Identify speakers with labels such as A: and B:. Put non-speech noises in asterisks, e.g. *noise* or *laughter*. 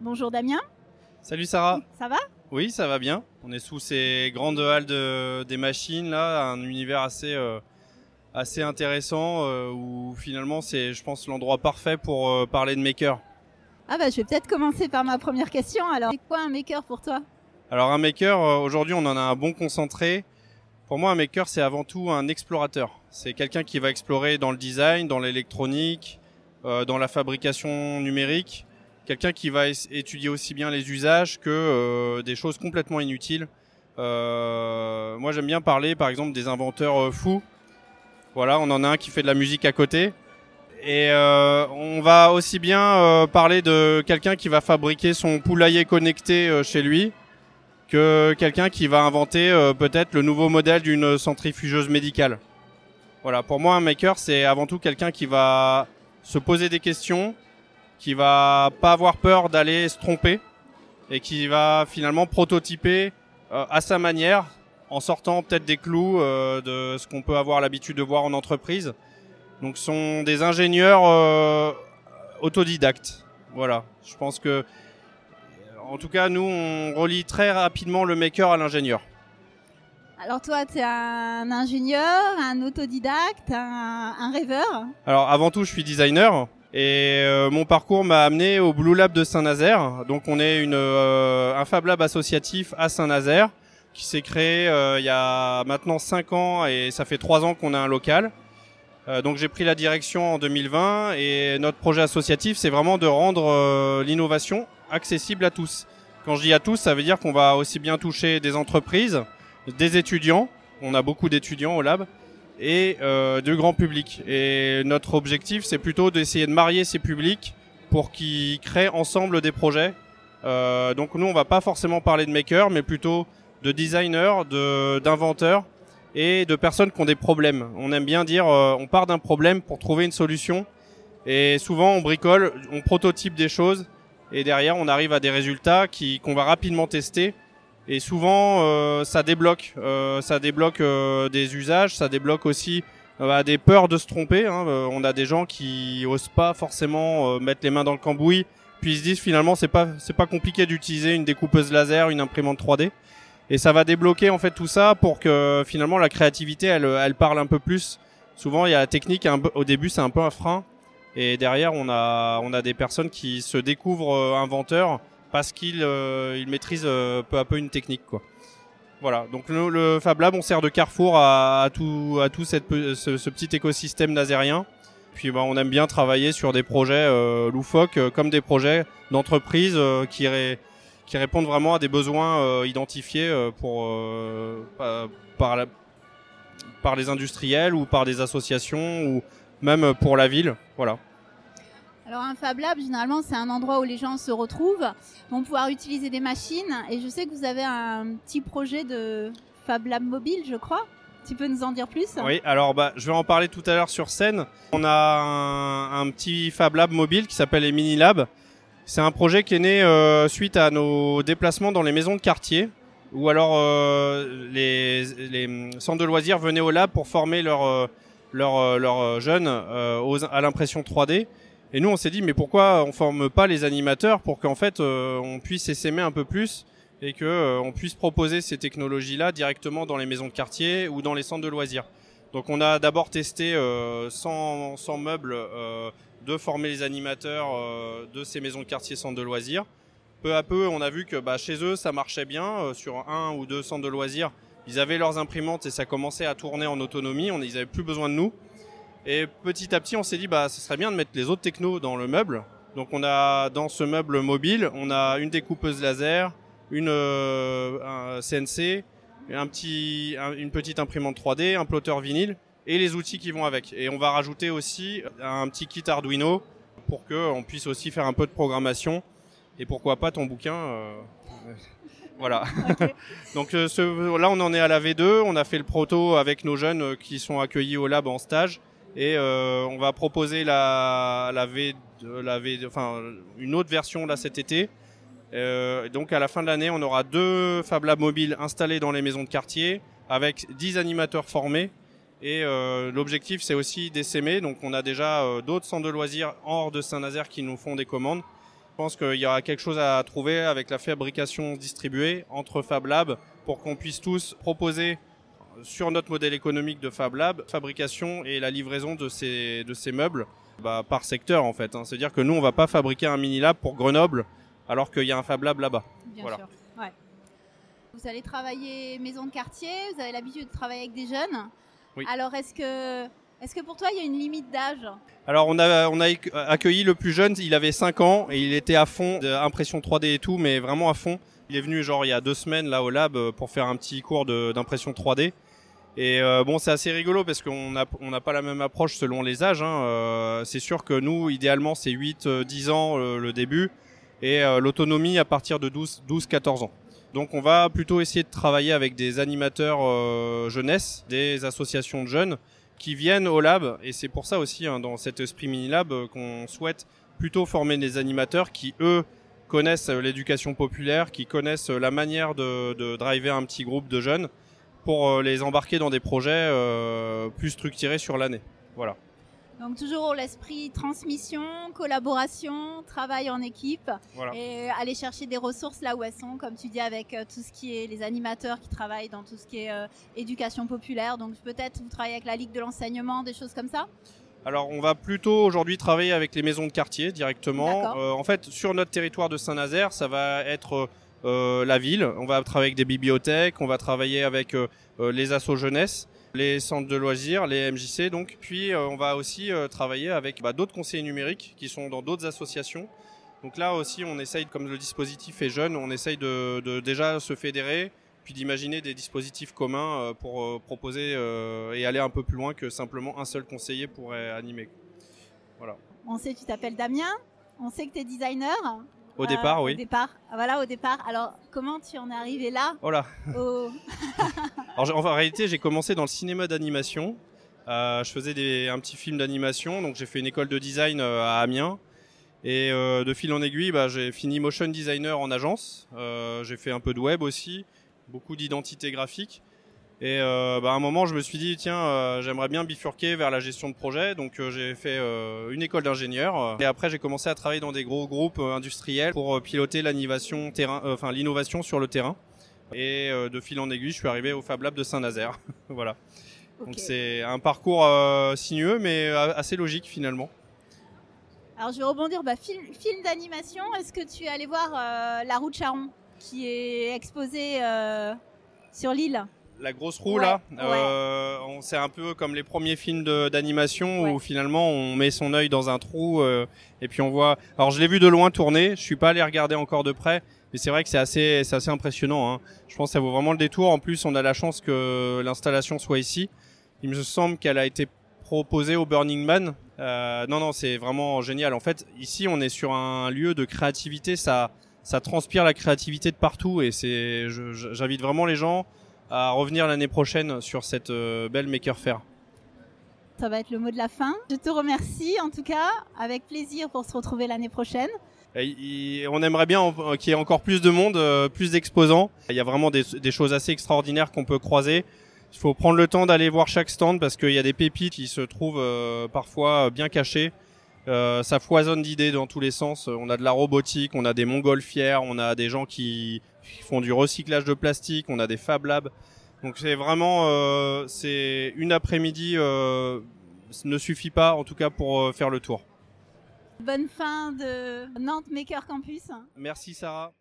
A: Bonjour Damien.
B: Salut Sarah.
A: Ça va?
B: Oui, ça va bien. On est sous ces grandes halles de, des machines là, un univers assez euh, assez intéressant euh, où finalement c'est, je pense, l'endroit parfait pour euh, parler de maker.
A: Ah bah je vais peut-être commencer par ma première question. Alors, c'est quoi un maker pour toi?
B: Alors un maker, aujourd'hui, on en a un bon concentré. Pour moi, un maker, c'est avant tout un explorateur. C'est quelqu'un qui va explorer dans le design, dans l'électronique, dans la fabrication numérique quelqu'un qui va étudier aussi bien les usages que euh, des choses complètement inutiles. Euh, moi, j'aime bien parler, par exemple, des inventeurs euh, fous. Voilà, on en a un qui fait de la musique à côté. Et on va aussi bien parler de quelqu'un qui va fabriquer son poulailler connecté chez lui que quelqu'un qui va inventer peut-être le nouveau modèle d'une centrifugeuse médicale. Voilà, pour moi, un maker, c'est avant tout quelqu'un qui va se poser des questions, qui va pas avoir peur d'aller se tromper et qui va finalement prototyper euh, à sa manière en sortant peut-être des clous euh, de ce qu'on peut avoir l'habitude de voir en entreprise. Donc ce sont des ingénieurs euh, autodidactes. Voilà, je pense que en tout cas nous on relie très rapidement le maker à l'ingénieur.
A: Alors toi, tu es un ingénieur, un autodidacte, un, un rêveur?
B: Alors avant tout, je suis designer. Et euh, mon parcours m'a amené au Blue Lab de Saint-Nazaire. Donc on est une, euh, un Fab Lab associatif à Saint-Nazaire qui s'est créé euh, il y a maintenant 5 ans et ça fait 3 ans qu'on a un local. donc j'ai pris la direction en 2020 et notre projet associatif c'est vraiment de rendre l'innovation accessible à tous. Quand je dis à tous, ça veut dire qu'on va aussi bien toucher des entreprises, des étudiants, on a beaucoup d'étudiants au lab, et euh, de grand public. Et notre objectif, c'est plutôt d'essayer de marier ces publics pour qu'ils créent ensemble des projets. Euh, donc nous, on va pas forcément parler de makers, mais plutôt de designers, de d'inventeurs et de personnes qui ont des problèmes. On aime bien dire, euh, on part d'un problème pour trouver une solution. Et souvent, on bricole, on prototype des choses, et derrière, on arrive à des résultats qui qu'on va rapidement tester et souvent, euh, ça débloque, euh, ça débloque euh, des usages, ça débloque aussi bah, des peurs de se tromper. Hein. on a des gens qui osent pas forcément mettre les mains dans le cambouis, puis ils se disent finalement c'est pas c'est pas compliqué d'utiliser une découpeuse laser, une imprimante 3D. Et ça va débloquer en fait tout ça pour que finalement la créativité elle, elle parle un peu plus. Souvent il y a la technique, au début c'est un peu un frein, et derrière on a on a des personnes qui se découvrent inventeurs parce qu'il euh, il maîtrise euh, peu à peu une technique quoi. Voilà, donc le, Fab Lab on sert de carrefour à, tout à tout cette, ce, petit écosystème nazérien. Puis bah, on aime bien travailler sur des projets euh, loufoques comme des projets d'entreprise qui qui répondent vraiment à des besoins identifiés pour par la, par les industriels ou par des associations ou même pour la ville. Voilà.
A: Alors un Fab Lab, généralement, c'est un endroit où les gens se retrouvent, vont pouvoir utiliser des machines. Et je sais que vous avez un petit projet de Fab Lab mobile, je crois. Tu peux nous en dire plus?
B: Oui, alors bah, je vais en parler tout à l'heure sur scène. On a un, petit Fab Lab mobile qui s'appelle les Mini Lab. C'est un projet qui est né euh, suite à nos déplacements dans les maisons de quartier, où alors euh, les, centres de loisirs venaient au lab pour former leurs euh, jeunes à l'impression 3D. Et nous, on s'est dit, mais pourquoi on forme pas les animateurs pour qu'en fait, euh, on puisse s'aimer un peu plus et que euh, on puisse proposer ces technologies-là directement dans les maisons de quartier ou dans les centres de loisirs. Donc, on a d'abord testé euh, sans, sans meubles de former les animateurs de ces maisons de quartier centres de loisirs. Peu à peu, on a vu que bah, chez eux, ça marchait bien. sur un ou deux centres de loisirs, ils avaient leurs imprimantes et ça commençait à tourner en autonomie. On, ils avaient plus besoin de nous. Et petit à petit, on s'est dit, bah, ce serait bien de mettre les autres technos dans le meuble. Donc, on a dans ce meuble mobile, on a une découpeuse laser, une euh, un CNC, un petit, une petite imprimante 3D, un plotter vinyle et les outils qui vont avec. Et on va rajouter aussi un petit kit Arduino pour que on puisse aussi faire un peu de programmation. Et pourquoi pas ton bouquin euh, *laughs* Voilà. *laughs* Donc euh, ce, là, on en est à la V2. On a fait le proto avec nos jeunes qui sont accueillis au lab en stage et euh, on va proposer la, la V, la V, enfin une autre version là cet été. Euh, donc à la fin de l'année, on aura deux Fab Labs mobiles installés dans les maisons de quartier avec 10 animateurs formés. Et euh, l'objectif, c'est aussi d'essaimer. Donc on a déjà d'autres centres de loisirs hors de Saint-Nazaire qui nous font des commandes. pense qu'il y aura quelque chose à trouver avec la fabrication distribuée entre Fab Lab pour qu'on puisse tous proposer sur notre modèle économique de Fab Lab, fabrication et la livraison de ces, de ces meubles bah, par secteur en fait. Hein. C'est-à-dire que nous, on va pas fabriquer un mini lab pour Grenoble alors qu'il y a un Fab Lab là-bas.
A: Bien sûr. Vous allez travailler maison de quartier, vous avez l'habitude de travailler avec des jeunes.
B: Oui.
A: Alors est-ce que, est-ce que pour toi il y a une limite d'âge?
B: Alors on a, on a accueilli le plus jeune, il avait 5 ans et il était à fond d'impression 3D et tout, mais vraiment à fond. Il est venu genre il y a deux semaines là au lab euh, pour faire un petit cours d'impression 3D. Et euh, bon, c'est assez rigolo parce qu'on n'a on pas la même approche selon les âges. Hein. Euh, c'est sûr que nous, idéalement, c'est 8-10 ans le début et l'autonomie à partir de 12-14 ans. Donc on va plutôt essayer de travailler avec des animateurs jeunesse, des associations de jeunes qui viennent au lab. Et c'est pour ça aussi, hein, dans cet esprit mini-lab, qu'on souhaite plutôt former des animateurs qui, eux, connaissent l'éducation populaire, qui connaissent la manière de, de driver un petit groupe de jeunes pour euh, les embarquer dans des projets euh, plus structurés sur l'année. Voilà.
A: Donc toujours l'esprit transmission, collaboration, travail en équipe
B: voilà.
A: et aller chercher des ressources là où elles sont, comme tu dis avec euh, tout ce qui est les animateurs qui travaillent dans tout ce qui est éducation populaire. Donc peut-être vous travaillez avec la Ligue de l'enseignement, des choses comme ça?
B: Alors on va plutôt aujourd'hui travailler avec les maisons de quartier directement. Euh, en fait sur notre territoire de Saint-Nazaire ça va être euh, la ville. On va travailler avec des bibliothèques, on va travailler avec euh, les assos jeunesse, les centres de loisirs, les MJC donc. Puis on va aussi travailler avec bah, d'autres conseillers numériques qui sont dans d'autres associations. Donc là aussi on essaye, comme le dispositif est jeune, on essaye de, de déjà se fédérer, puis d'imaginer des dispositifs communs pour proposer et aller un peu plus loin que simplement un seul conseiller pourrait animer. Voilà.
A: On sait que tu t'appelles Damien, on sait que tu es designer.
B: Au départ, oui.
A: Au départ, ah, voilà, au départ. Alors, comment tu en es arrivé là
B: Oh là
A: au... *laughs* *laughs*
B: Alors, en réalité, j'ai commencé dans le cinéma d'animation. Euh, je faisais des, un petit film d'animation, donc j'ai fait une école de design euh, à Amiens. Et euh, de fil en aiguille, bah, j'ai fini motion designer en agence. J'ai fait un peu de web aussi, beaucoup d'identité graphique. Et euh, bah, à un moment, je me suis dit, tiens, euh, j'aimerais bien bifurquer vers la gestion de projet. Donc euh, j'ai fait une école d'ingénieur. Et après, j'ai commencé à travailler dans des gros groupes industriels pour piloter l'animation terrain, enfin l'innovation sur le terrain. Et de fil en aiguille, je suis arrivé au Fab Lab de Saint-Nazaire. *laughs* voilà. Okay. Donc c'est un parcours sinueux, mais assez logique finalement.
A: Alors je vais rebondir, bah, film, film d'animation, est-ce que tu es allé voir La roue de Charon, qui est exposée sur l'île?
B: La grosse roue ouais, là, euh, ouais. c'est un peu comme les premiers films d'animation ouais. où finalement on met son œil dans un trou euh, et puis on voit. Alors je l'ai vu de loin tourner, je suis pas allé regarder encore de près, mais c'est vrai que c'est assez, c'est assez impressionnant. Hein. Je pense que ça vaut vraiment le détour. En plus, on a la chance que l'installation soit ici. Il me semble qu'elle a été proposée au Burning Man. Euh, non, non, c'est vraiment génial. En fait, ici, on est sur un lieu de créativité. Ça, ça transpire la créativité de partout et c'est, j'invite vraiment les gens à revenir l'année prochaine sur cette euh, belle Maker Faire.
A: Ça va être le mot de la fin. Je te remercie en tout cas, avec plaisir pour se retrouver l'année prochaine.
B: Et on aimerait bien qu'il y ait encore plus de monde, euh, plus d'exposants. Il y a vraiment des, des choses assez extraordinaires qu'on peut croiser. Il faut prendre le temps d'aller voir chaque stand parce qu'il y a des pépites qui se trouvent euh, parfois bien cachées. Euh, ça foisonne d'idées dans tous les sens. On a de la robotique, on a des montgolfières, on a des gens qui, font du recyclage de plastique, on a des Fab Labs. Donc c'est vraiment, euh, c'est une après-midi euh, ne suffit pas, en tout cas pour euh, faire le tour.
A: Bonne fin de Nantes Maker Campus.
B: Merci Sarah.